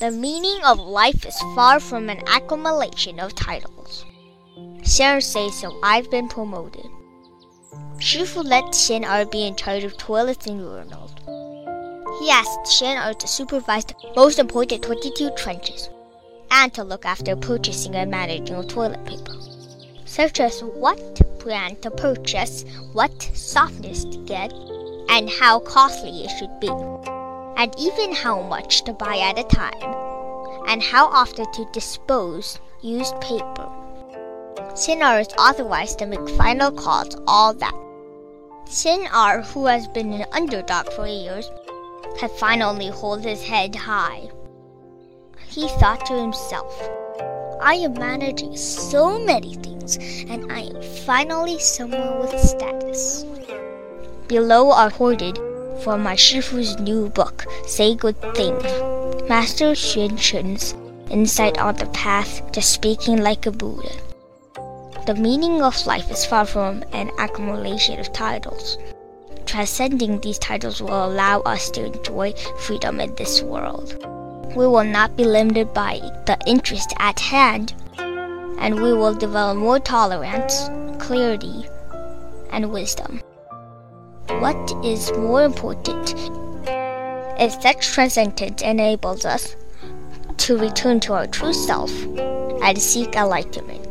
The meaning of life is far from an accumulation of titles. Sarah says so. I've been promoted. Shifu let Xian be in charge of toilets and urinals. He asked Xian to supervise the most important 22 trenches and to look after purchasing and managing of toilet paper, such as what brand to purchase, what softness to get, and how costly it should be and even how much to buy at a time, and how often to dispose used paper. Xian is authorized to make final calls, all that. Xian, who has been an underdog for years, had finally hold his head high. He thought to himself, I am managing so many things, and I am finally someone with status. Below are hoarded for my Shifu's new book, Say Good Things. Master Xun Shun's insight on the path to speaking like a Buddha. The meaning of life is far from an accumulation of titles. Transcending these titles will allow us to enjoy freedom in this world. We will not be limited by the interest at hand, and we will develop more tolerance, clarity, and wisdom. What is more important is that transcendence enables us to return to our true self and seek enlightenment.